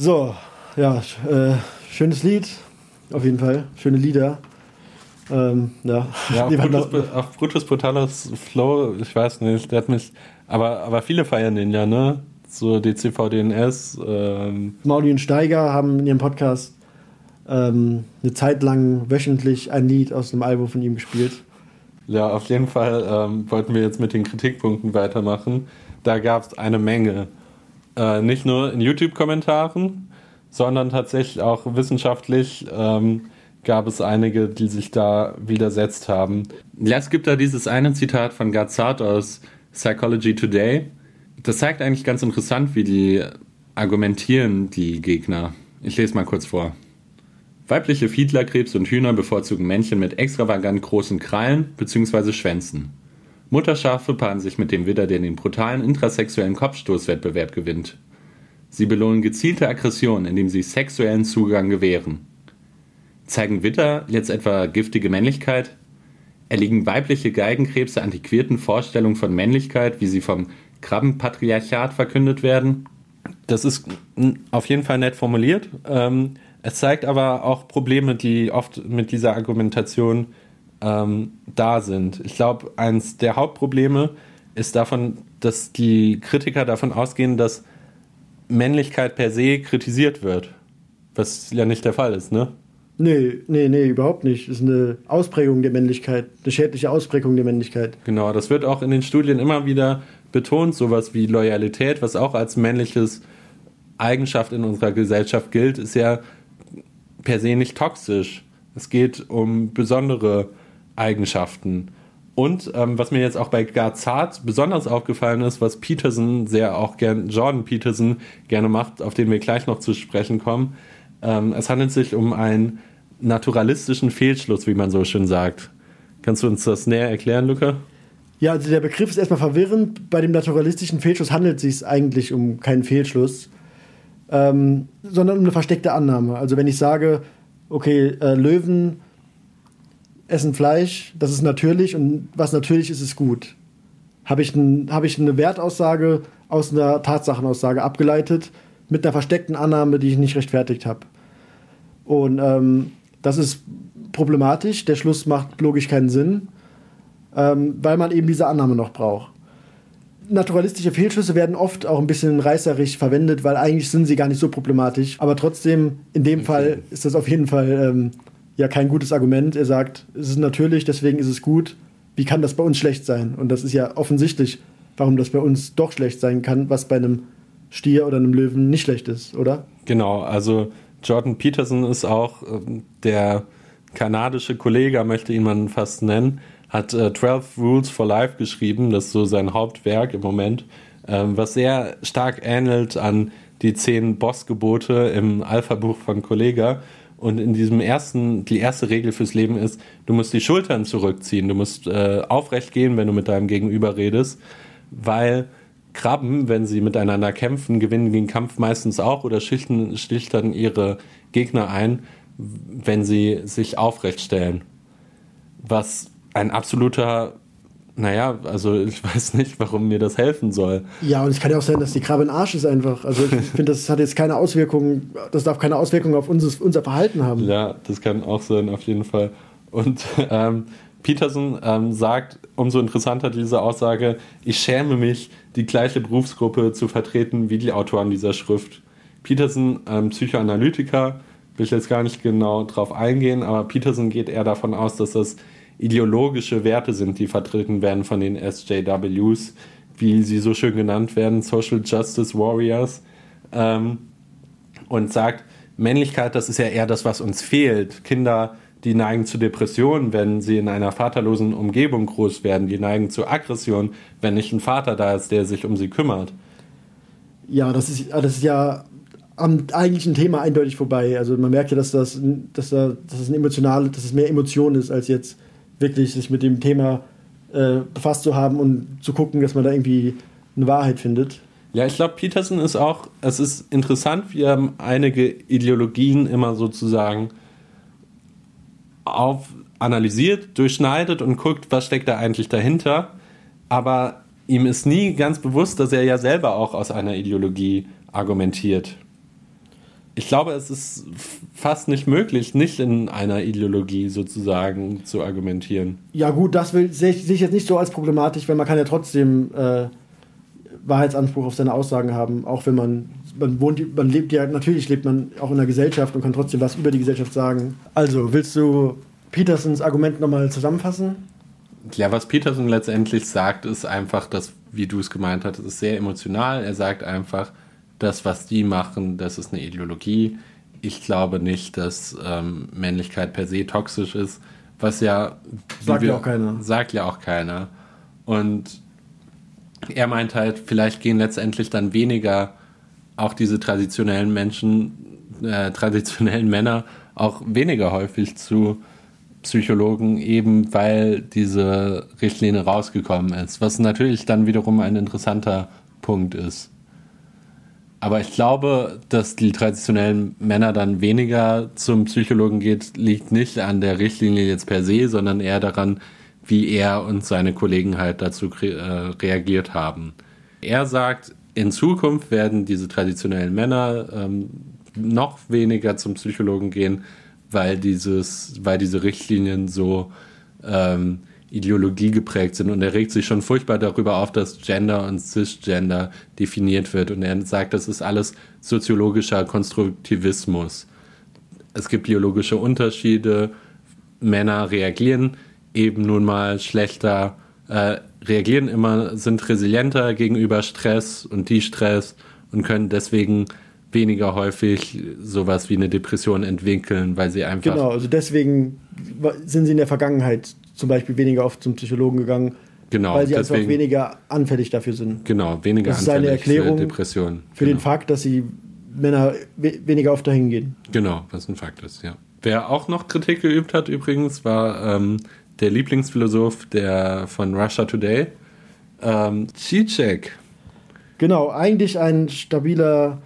So, ja, äh, schönes Lied, auf jeden Fall. Schöne Lieder. Ähm, ja, ja auf, Brutus, auf Brutus Brutalis Flow, ich weiß nicht, der hat mich, aber, aber viele feiern den ja, ne? So DCV, DNS. Ähm. Mauli und Steiger haben in ihrem Podcast ähm, eine Zeit lang wöchentlich ein Lied aus dem Album von ihm gespielt. Ja, auf jeden Fall ähm, wollten wir jetzt mit den Kritikpunkten weitermachen. Da gab es eine Menge. Äh, nicht nur in YouTube-Kommentaren, sondern tatsächlich auch wissenschaftlich ähm, gab es einige, die sich da widersetzt haben. Ja, es gibt da dieses eine Zitat von Gazzard aus Psychology Today. Das zeigt eigentlich ganz interessant, wie die argumentieren, die Gegner. Ich lese mal kurz vor. Weibliche Fiedlerkrebs und Hühner bevorzugen Männchen mit extravagant großen Krallen bzw. Schwänzen. Mutterschafe paaren sich mit dem Widder, der den brutalen intrasexuellen Kopfstoßwettbewerb gewinnt. Sie belohnen gezielte Aggression, indem sie sexuellen Zugang gewähren. Zeigen Widder jetzt etwa giftige Männlichkeit? Erliegen weibliche Geigenkrebse antiquierten Vorstellungen von Männlichkeit, wie sie vom Krabbenpatriarchat verkündet werden? Das ist auf jeden Fall nett formuliert. Ähm, es zeigt aber auch Probleme, die oft mit dieser Argumentation ähm, da sind. Ich glaube, eins der Hauptprobleme ist davon, dass die Kritiker davon ausgehen, dass Männlichkeit per se kritisiert wird. Was ja nicht der Fall ist, ne? Nee, nee, nee, überhaupt nicht. Das ist eine Ausprägung der Männlichkeit, eine schädliche Ausprägung der Männlichkeit. Genau, das wird auch in den Studien immer wieder betont, sowas wie Loyalität, was auch als männliches Eigenschaft in unserer Gesellschaft gilt, ist ja per se nicht toxisch. Es geht um besondere Eigenschaften. Und ähm, was mir jetzt auch bei Garzart besonders aufgefallen ist, was Peterson sehr auch gern, Jordan Peterson gerne macht, auf den wir gleich noch zu sprechen kommen, ähm, es handelt sich um einen naturalistischen Fehlschluss, wie man so schön sagt. Kannst du uns das näher erklären, Luca? Ja, also der Begriff ist erstmal verwirrend. Bei dem naturalistischen Fehlschluss handelt es sich eigentlich um keinen Fehlschluss, ähm, sondern um eine versteckte Annahme. Also wenn ich sage, okay, äh, Löwen essen Fleisch, das ist natürlich und was natürlich ist, ist gut. Habe ich, ein, hab ich eine Wertaussage aus einer Tatsachenaussage abgeleitet mit einer versteckten Annahme, die ich nicht rechtfertigt habe. Und ähm, das ist problematisch. Der Schluss macht logisch keinen Sinn, ähm, weil man eben diese Annahme noch braucht. Naturalistische Fehlschlüsse werden oft auch ein bisschen reißerisch verwendet, weil eigentlich sind sie gar nicht so problematisch. Aber trotzdem, in dem okay. Fall ist das auf jeden Fall ähm, ja kein gutes Argument. Er sagt, es ist natürlich, deswegen ist es gut. Wie kann das bei uns schlecht sein? Und das ist ja offensichtlich, warum das bei uns doch schlecht sein kann, was bei einem Stier oder einem Löwen nicht schlecht ist, oder? Genau, also Jordan Peterson ist auch äh, der kanadische Kollege, möchte ihn man fast nennen, hat äh, 12 Rules for Life geschrieben, das ist so sein Hauptwerk im Moment, äh, was sehr stark ähnelt an die zehn Bossgebote im Alpha-Buch von Kollega. Und in diesem ersten, die erste Regel fürs Leben ist, du musst die Schultern zurückziehen, du musst äh, aufrecht gehen, wenn du mit deinem Gegenüber redest, weil Krabben, wenn sie miteinander kämpfen, gewinnen den Kampf meistens auch oder schlichten, schlichtern ihre Gegner ein, wenn sie sich aufrecht stellen. Was ein absoluter, naja, also ich weiß nicht, warum mir das helfen soll. Ja, und es kann ja auch sein, dass die Krabbe ein Arsch ist einfach. Also ich finde, das hat jetzt keine Auswirkungen, das darf keine Auswirkungen auf unser, unser Verhalten haben. Ja, das kann auch sein, auf jeden Fall. Und ähm, Peterson ähm, sagt, umso interessanter diese Aussage, ich schäme mich, die gleiche Berufsgruppe zu vertreten wie die Autoren dieser Schrift. Peterson, ähm, Psychoanalytiker, will ich jetzt gar nicht genau drauf eingehen, aber Peterson geht eher davon aus, dass das ideologische Werte sind, die vertreten werden von den SJWs, wie sie so schön genannt werden, Social Justice Warriors, ähm, und sagt, Männlichkeit, das ist ja eher das, was uns fehlt. Kinder die neigen zu Depressionen, wenn sie in einer vaterlosen Umgebung groß werden. Die neigen zu Aggression, wenn nicht ein Vater da ist, der sich um sie kümmert. Ja, das ist, das ist ja am eigentlichen Thema eindeutig vorbei. Also man merkt ja, dass das, dass das, dass das ein emotional, dass es mehr Emotion ist, als jetzt wirklich sich mit dem Thema äh, befasst zu haben und zu gucken, dass man da irgendwie eine Wahrheit findet. Ja, ich glaube, Peterson ist auch, es ist interessant, wie er einige Ideologien immer sozusagen auf, analysiert, durchschneidet und guckt, was steckt da eigentlich dahinter. Aber ihm ist nie ganz bewusst, dass er ja selber auch aus einer Ideologie argumentiert. Ich glaube, es ist fast nicht möglich, nicht in einer Ideologie sozusagen zu argumentieren. Ja gut, das will, sehe ich, sehe ich jetzt nicht so als problematisch, weil man kann ja trotzdem äh, Wahrheitsanspruch auf seine Aussagen haben, auch wenn man man wohnt, man lebt ja, natürlich lebt man auch in einer Gesellschaft und kann trotzdem was über die Gesellschaft sagen. Also, willst du Petersons Argument nochmal zusammenfassen? Ja, was Peterson letztendlich sagt, ist einfach, dass, wie du es gemeint hast, ist sehr emotional. Er sagt einfach, das, was die machen, das ist eine Ideologie. Ich glaube nicht, dass ähm, Männlichkeit per se toxisch ist, was ja sagt wir, ja auch keiner. Sagt ja auch keiner. Und er meint halt, vielleicht gehen letztendlich dann weniger auch diese traditionellen Menschen, äh, traditionellen Männer auch weniger häufig zu Psychologen, eben weil diese Richtlinie rausgekommen ist, was natürlich dann wiederum ein interessanter Punkt ist. Aber ich glaube, dass die traditionellen Männer dann weniger zum Psychologen geht, liegt nicht an der Richtlinie jetzt per se, sondern eher daran, wie er und seine Kollegen halt dazu äh, reagiert haben. Er sagt, in Zukunft werden diese traditionellen Männer ähm, noch weniger zum Psychologen gehen, weil dieses, weil diese Richtlinien so ähm, Ideologie geprägt sind. Und er regt sich schon furchtbar darüber auf, dass Gender und Cisgender definiert wird. Und er sagt, das ist alles soziologischer Konstruktivismus. Es gibt biologische Unterschiede. Männer reagieren eben nun mal schlechter, äh, reagieren immer, sind resilienter gegenüber Stress und Distress und können deswegen weniger häufig sowas wie eine Depression entwickeln, weil sie einfach. Genau, also deswegen sind sie in der Vergangenheit zum Beispiel weniger oft zum Psychologen gegangen, genau, weil sie deswegen, einfach weniger anfällig dafür sind. Genau, weniger das ist eine anfällig Erklärung für Depressionen. Für genau. den Fakt, dass sie Männer we weniger oft dahin gehen. Genau, was ein Fakt ist, ja. Wer auch noch Kritik geübt hat übrigens, war ähm, der Lieblingsphilosoph der von Russia Today, ähm, Zizek. Genau, eigentlich ein stabiler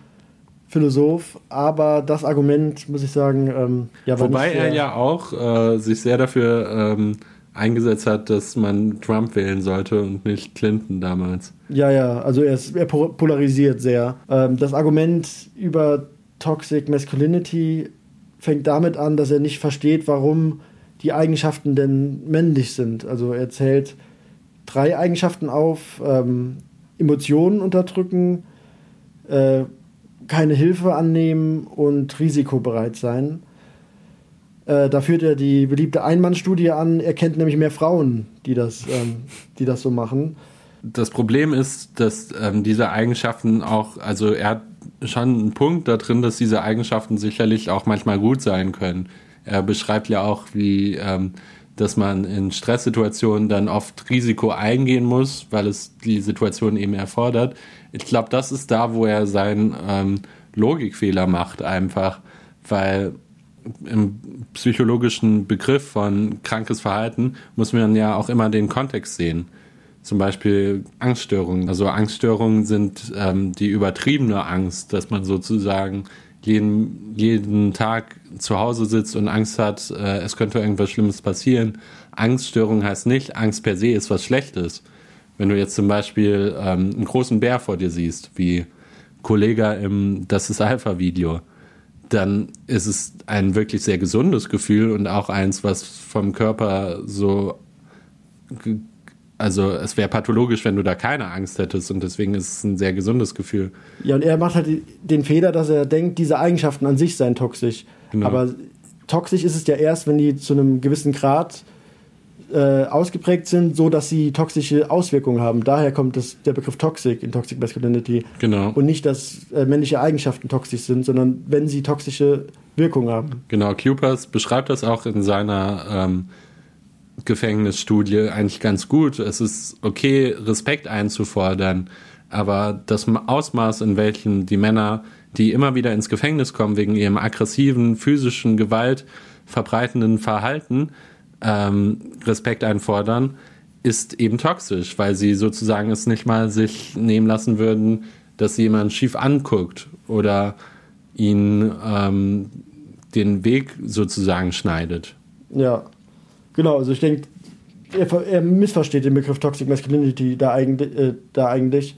Philosoph, aber das Argument, muss ich sagen, ähm, ja, war Wobei er ja auch äh, sich sehr dafür ähm, eingesetzt hat, dass man Trump wählen sollte und nicht Clinton damals. Ja, ja, also er, ist, er po- polarisiert sehr. Ähm, das Argument über Toxic Masculinity fängt damit an, dass er nicht versteht, warum die Eigenschaften denn männlich sind. Also er zählt drei Eigenschaften auf: ähm, Emotionen unterdrücken, äh, keine Hilfe annehmen und risikobereit sein. Äh, da führt er die beliebte Einmannstudie an. Er kennt nämlich mehr Frauen, die das, ähm, die das so machen. Das Problem ist, dass ähm, diese Eigenschaften auch, also er hat schon einen Punkt da drin, dass diese Eigenschaften sicherlich auch manchmal gut sein können. Er beschreibt ja auch, wie, ähm, dass man in Stresssituationen dann oft Risiko eingehen muss, weil es die Situation eben erfordert. Ich glaube, das ist da, wo er seinen ähm, Logikfehler macht, einfach, weil im psychologischen Begriff von krankes Verhalten muss man ja auch immer den Kontext sehen. Zum Beispiel Angststörungen. Also Angststörungen sind ähm, die übertriebene Angst, dass man sozusagen jeden, jeden Tag zu Hause sitzt und Angst hat, äh, es könnte irgendwas Schlimmes passieren. Angststörung heißt nicht, Angst per se ist was Schlechtes. Wenn du jetzt zum Beispiel ähm, einen großen Bär vor dir siehst, wie Kollege im Das ist Alpha-Video, dann ist es ein wirklich sehr gesundes Gefühl und auch eins, was vom Körper so, also es wäre pathologisch, wenn du da keine Angst hättest und deswegen ist es ein sehr gesundes Gefühl. Ja, und er macht halt den Fehler, dass er denkt, diese Eigenschaften an sich seien toxisch. Genau. Aber toxisch ist es ja erst, wenn die zu einem gewissen Grad äh, ausgeprägt sind, so dass sie toxische Auswirkungen haben. Daher kommt das, der Begriff Toxic in Toxic Masculinity. Genau. Und nicht, dass äh, männliche Eigenschaften toxisch sind, sondern wenn sie toxische Wirkungen haben. Genau, Kupers beschreibt das auch in seiner ähm, Gefängnisstudie eigentlich ganz gut. Es ist okay, Respekt einzufordern, aber das Ausmaß, in welchem die Männer, die immer wieder ins Gefängnis kommen wegen ihrem aggressiven, physischen, Gewalt verbreitenden Verhalten, ähm, Respekt einfordern, ist eben toxisch, weil sie sozusagen es nicht mal sich nehmen lassen würden, dass jemand schief anguckt oder ihn ähm, den Weg sozusagen schneidet. Ja, genau. Also ich denke, er, er missversteht den Begriff Toxic Masculinity da eigentlich. Äh, da eigentlich.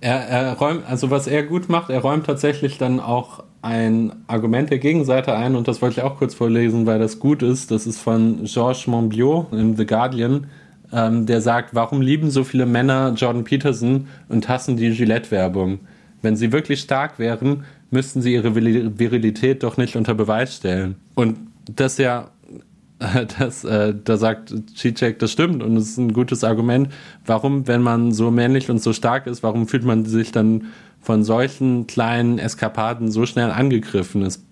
Er, er räumt, also was er gut macht, er räumt tatsächlich dann auch ein Argument der Gegenseite ein und das wollte ich auch kurz vorlesen, weil das gut ist. Das ist von Georges Monbiot in The Guardian, ähm, der sagt, warum lieben so viele Männer Jordan Peterson und hassen die Gillette-Werbung? Wenn sie wirklich stark wären, müssten sie ihre Viril- Virilität doch nicht unter Beweis stellen. Und das ja das, äh, da sagt Cicek, das stimmt und es ist ein gutes Argument. Warum, wenn man so männlich und so stark ist, warum fühlt man sich dann von solchen kleinen Eskapaden so schnell angegriffen? Es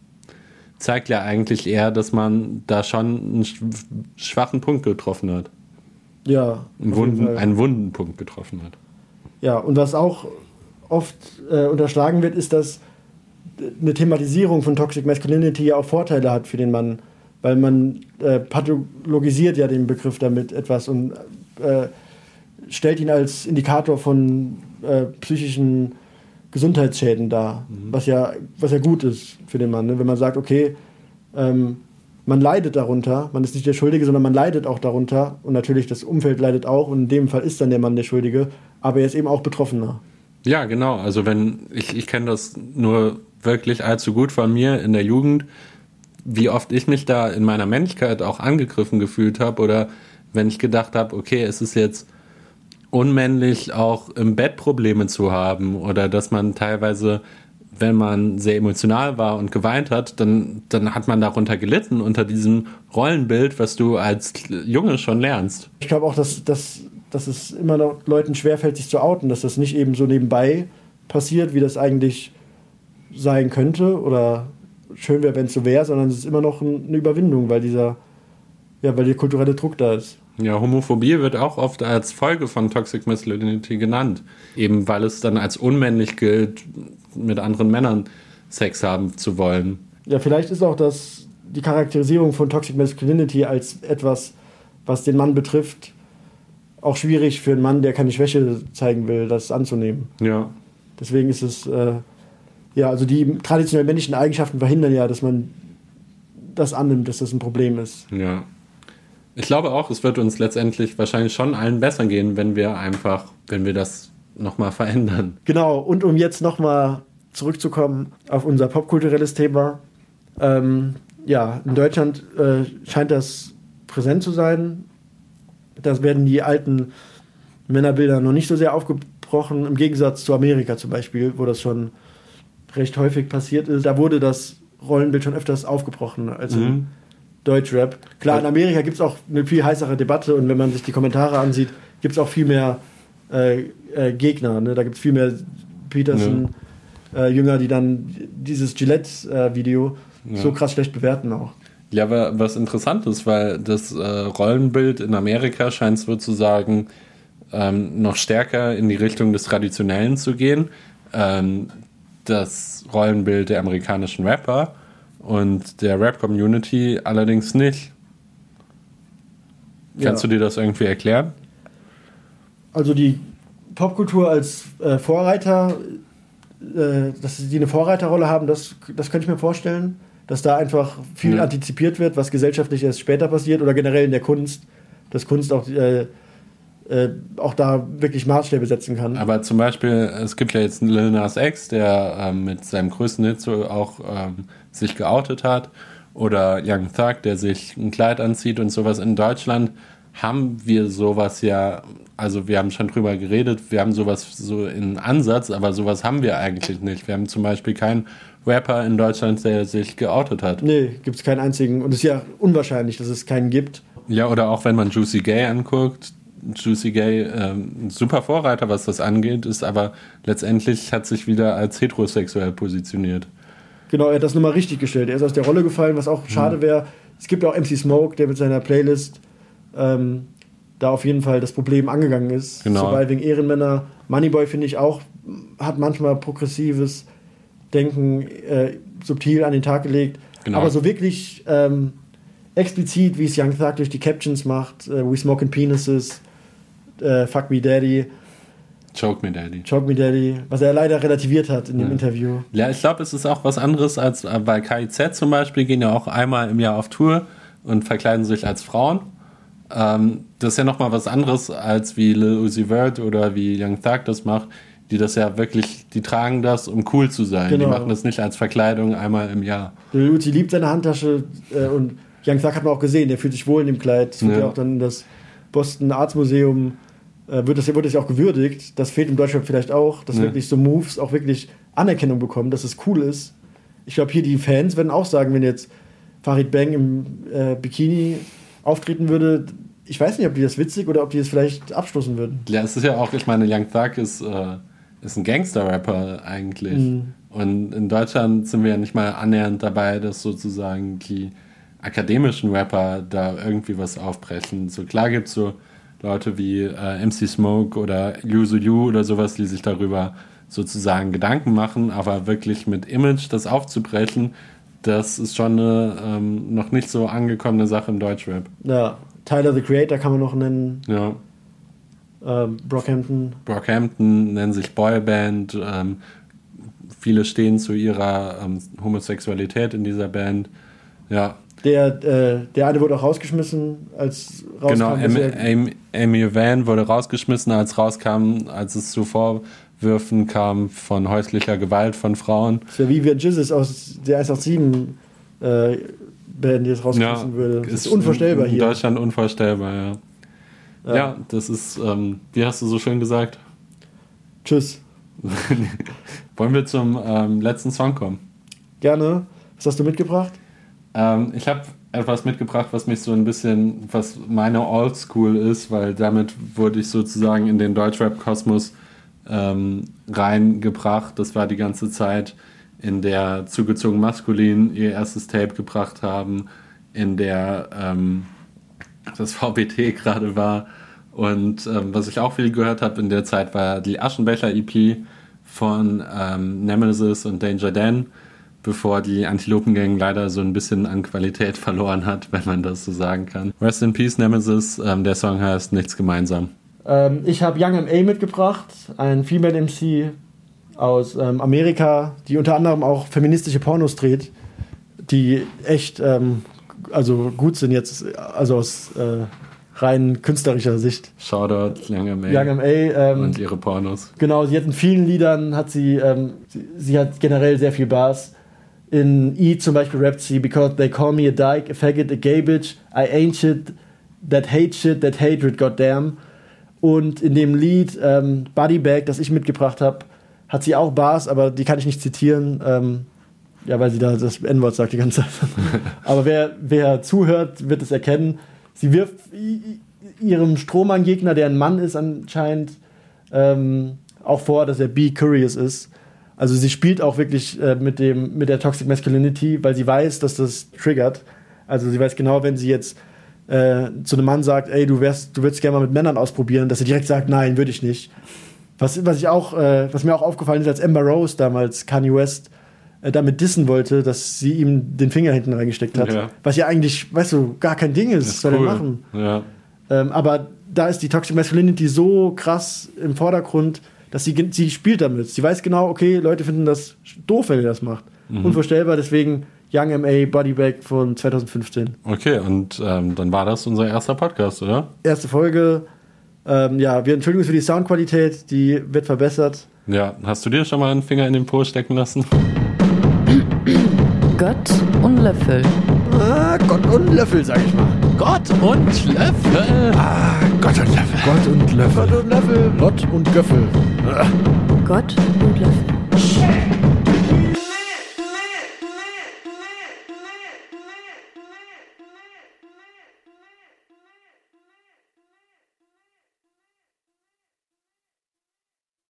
zeigt ja eigentlich eher, dass man da schon einen sch- schwachen Punkt getroffen hat. Ja, Einen, wunden, einen wunden Punkt getroffen hat. Ja, und was auch oft äh, unterschlagen wird, ist, dass eine Thematisierung von Toxic Masculinity ja auch Vorteile hat für den Mann, weil man äh, pathologisiert ja den Begriff damit etwas und äh, stellt ihn als Indikator von äh, psychischen Gesundheitsschäden dar, was, ja, was ja gut ist für den Mann. Ne? Wenn man sagt, okay, ähm, man leidet darunter, man ist nicht der Schuldige, sondern man leidet auch darunter und natürlich das Umfeld leidet auch und in dem Fall ist dann der Mann der Schuldige, aber er ist eben auch Betroffener. Ja, genau. Also wenn ich, ich kenne das nur wirklich allzu gut von mir in der Jugend, wie oft ich mich da in meiner Männlichkeit auch angegriffen gefühlt habe oder wenn ich gedacht habe, okay, es ist jetzt unmännlich, auch im Bett Probleme zu haben oder dass man teilweise, wenn man sehr emotional war und geweint hat, dann, dann hat man darunter gelitten, unter diesem Rollenbild, was du als Junge schon lernst. Ich glaube auch, dass, dass, dass es immer noch Leuten schwerfällt, sich zu outen, dass das nicht eben so nebenbei passiert, wie das eigentlich sein könnte oder schön wäre, wenn es so wäre, sondern es ist immer noch eine Überwindung, weil dieser, ja, weil der kulturelle Druck da ist. Ja, Homophobie wird auch oft als Folge von Toxic Masculinity genannt. Eben weil es dann als unmännlich gilt, mit anderen Männern Sex haben zu wollen. Ja, vielleicht ist auch das die Charakterisierung von Toxic Masculinity als etwas, was den Mann betrifft, auch schwierig für einen Mann, der keine Schwäche zeigen will, das anzunehmen. Ja. Deswegen ist es, äh, ja, also die traditionell männlichen Eigenschaften verhindern ja, dass man das annimmt, dass das ein Problem ist. Ja. Ich glaube auch, es wird uns letztendlich wahrscheinlich schon allen besser gehen, wenn wir einfach, wenn wir das nochmal verändern. Genau, und um jetzt nochmal zurückzukommen auf unser popkulturelles Thema. Ähm, ja, in Deutschland äh, scheint das präsent zu sein. Da werden die alten Männerbilder noch nicht so sehr aufgebrochen, im Gegensatz zu Amerika zum Beispiel, wo das schon recht häufig passiert ist. Da wurde das Rollenbild schon öfters aufgebrochen als mhm. Deutschrap. Klar, in Amerika gibt es auch eine viel heißere Debatte und wenn man sich die Kommentare ansieht, gibt es auch viel mehr äh, äh, Gegner. Ne? Da gibt es viel mehr Peterson-Jünger, ja. äh, die dann dieses Gillette-Video ja. so krass schlecht bewerten auch. Ja, aber was interessant ist, weil das äh, Rollenbild in Amerika scheint sozusagen ähm, noch stärker in die Richtung des Traditionellen zu gehen. Ähm, das Rollenbild der amerikanischen Rapper und der Rap-Community allerdings nicht. Kannst ja. du dir das irgendwie erklären? Also die Popkultur als äh, Vorreiter, äh, dass die eine Vorreiterrolle haben, das, das könnte ich mir vorstellen. Dass da einfach viel ja. antizipiert wird, was gesellschaftlich erst später passiert oder generell in der Kunst, dass Kunst auch äh, äh, auch da wirklich Maßstäbe setzen kann. Aber zum Beispiel, es gibt ja jetzt Lil Nas X, der ähm, mit seinem größten Hit so auch ähm, sich geoutet hat. Oder Young Thug, der sich ein Kleid anzieht und sowas. In Deutschland haben wir sowas ja, also wir haben schon drüber geredet, wir haben sowas so in Ansatz, aber sowas haben wir eigentlich nicht. Wir haben zum Beispiel keinen Rapper in Deutschland, der sich geoutet hat. Nee, gibt es keinen einzigen. Und es ist ja unwahrscheinlich, dass es keinen gibt. Ja, oder auch wenn man Juicy Gay anguckt, Juicy Gay ähm, ein super Vorreiter, was das angeht, ist aber letztendlich hat sich wieder als heterosexuell positioniert. Genau, er hat das nochmal richtig gestellt. Er ist aus der Rolle gefallen, was auch mhm. schade wäre. Es gibt auch MC Smoke, der mit seiner Playlist ähm, da auf jeden Fall das Problem angegangen ist. Genau. Surviving Ehrenmänner. Moneyboy finde ich auch, hat manchmal progressives Denken äh, subtil an den Tag gelegt. Genau. Aber so wirklich ähm, explizit, wie es Young Thug durch die Captions macht, äh, We Smoking Penises, äh, Fuck Me Daddy. Choke Me Daddy. Choke Me Daddy, was er leider relativiert hat in dem Interview. Ja, ich glaube, es ist auch was anderes als äh, bei KIZ zum Beispiel, gehen ja auch einmal im Jahr auf Tour und verkleiden sich als Frauen. Ähm, das ist ja nochmal was anderes, als wie Lil Uzi Vert oder wie Young Thug das macht, die das ja wirklich, die tragen das, um cool zu sein. Genau. Die machen das nicht als Verkleidung einmal im Jahr. Lil Uzi liebt seine Handtasche äh, und Young Thug hat man auch gesehen, der fühlt sich wohl in dem Kleid. Das wird ja, ja auch dann in das Boston Arts Museum wird das, wird das ja auch gewürdigt. Das fehlt in Deutschland vielleicht auch, dass ja. wirklich so Moves auch wirklich Anerkennung bekommen, dass es cool ist. Ich glaube, hier die Fans werden auch sagen, wenn jetzt Farid Bang im äh, Bikini auftreten würde, ich weiß nicht, ob die das witzig oder ob die das vielleicht abstoßen würden. Ja, es ist ja auch, ich meine, Young Thug ist, äh, ist ein Gangster-Rapper eigentlich. Mhm. Und in Deutschland sind wir ja nicht mal annähernd dabei, dass sozusagen die akademischen Rapper da irgendwie was aufbrechen. So klar gibt es so Leute wie äh, MC Smoke oder Yuzu Yu oder sowas, die sich darüber sozusagen Gedanken machen, aber wirklich mit Image das aufzubrechen, das ist schon eine ähm, noch nicht so angekommene Sache im Deutschrap. Ja, Tyler the Creator kann man noch nennen. Ja. Ähm, Brockhampton. Brockhampton nennen sich Boyband. Ähm, viele stehen zu ihrer ähm, Homosexualität in dieser Band. Ja, der, äh, der eine wurde auch rausgeschmissen, als rauskam. Genau, Amy, Amy Van wurde rausgeschmissen, als rauskam, als es zu Vorwürfen kam von häuslicher Gewalt von Frauen. Das ja wie Vivian Jizzes aus der 187 äh, Band, die jetzt rausgeschmissen ja, würde. Das ist, ist unvorstellbar in, hier. In Deutschland unvorstellbar, ja. Ja, das ist, ähm, wie hast du so schön gesagt? Tschüss. Wollen wir zum ähm, letzten Song kommen? Gerne. Was hast du mitgebracht? Ähm, ich habe etwas mitgebracht, was mich so ein bisschen, was meine Oldschool ist, weil damit wurde ich sozusagen in den Deutschrap-Kosmos ähm, reingebracht. Das war die ganze Zeit, in der zugezogen maskulin ihr erstes Tape gebracht haben, in der ähm, das VBT gerade war. Und ähm, was ich auch viel gehört habe in der Zeit war die Aschenbecher EP von ähm, Nemesis und Danger Dan bevor die Antilopengang leider so ein bisschen an Qualität verloren hat, wenn man das so sagen kann. Rest in Peace, Nemesis. Ähm, der Song heißt Nichts gemeinsam. Ähm, ich habe Young M.A. mitgebracht, ein Female MC aus ähm, Amerika, die unter anderem auch feministische Pornos dreht, die echt ähm, also gut sind jetzt, also aus äh, rein künstlerischer Sicht. Shoutout Young M.A. Young M.A. Ähm, und ihre Pornos. Genau, sie hat in vielen Liedern, hat sie, ähm, sie, sie hat generell sehr viel Bass. In E zum Beispiel rappt sie, because they call me a dyke, a faggot, a gay bitch, I ain't shit, that hate shit, that hatred, goddamn. Und in dem Lied ähm, Body Bag, das ich mitgebracht habe, hat sie auch Bars, aber die kann ich nicht zitieren, ähm, ja, weil sie da das N-Wort sagt die ganze Zeit. aber wer, wer zuhört, wird es erkennen. Sie wirft ihrem Strohmann-Gegner, der ein Mann ist anscheinend, ähm, auch vor, dass er be curious ist. Also sie spielt auch wirklich äh, mit, dem, mit der Toxic Masculinity, weil sie weiß, dass das triggert. Also sie weiß genau, wenn sie jetzt äh, zu einem Mann sagt, ey, du wärst, du würdest gerne mal mit Männern ausprobieren, dass er direkt sagt, nein, würde ich nicht. Was, was ich auch, äh, was mir auch aufgefallen ist, als Amber Rose damals Kanye West äh, damit dissen wollte, dass sie ihm den Finger hinten reingesteckt hat. Ja. Was ja eigentlich, weißt du, gar kein Ding ist, Das soll er cool. machen. Ja. Ähm, aber da ist die Toxic Masculinity so krass im Vordergrund, dass sie, sie spielt damit. Sie weiß genau, okay, Leute finden das doof, wenn ihr das macht. Unvorstellbar, deswegen Young M.A. Bodybag von 2015. Okay, und ähm, dann war das unser erster Podcast, oder? Erste Folge. Ähm, ja, wir entschuldigen uns für die Soundqualität, die wird verbessert. Ja, hast du dir schon mal einen Finger in den Po stecken lassen? Gott und Löffel. Ah, Gott und Löffel, sag ich mal. Gott und Löffel! Ah, Gott und Löffel. Gott und Löffel. Gott und Löffel. Gott und Göffel. Gott und Löffel.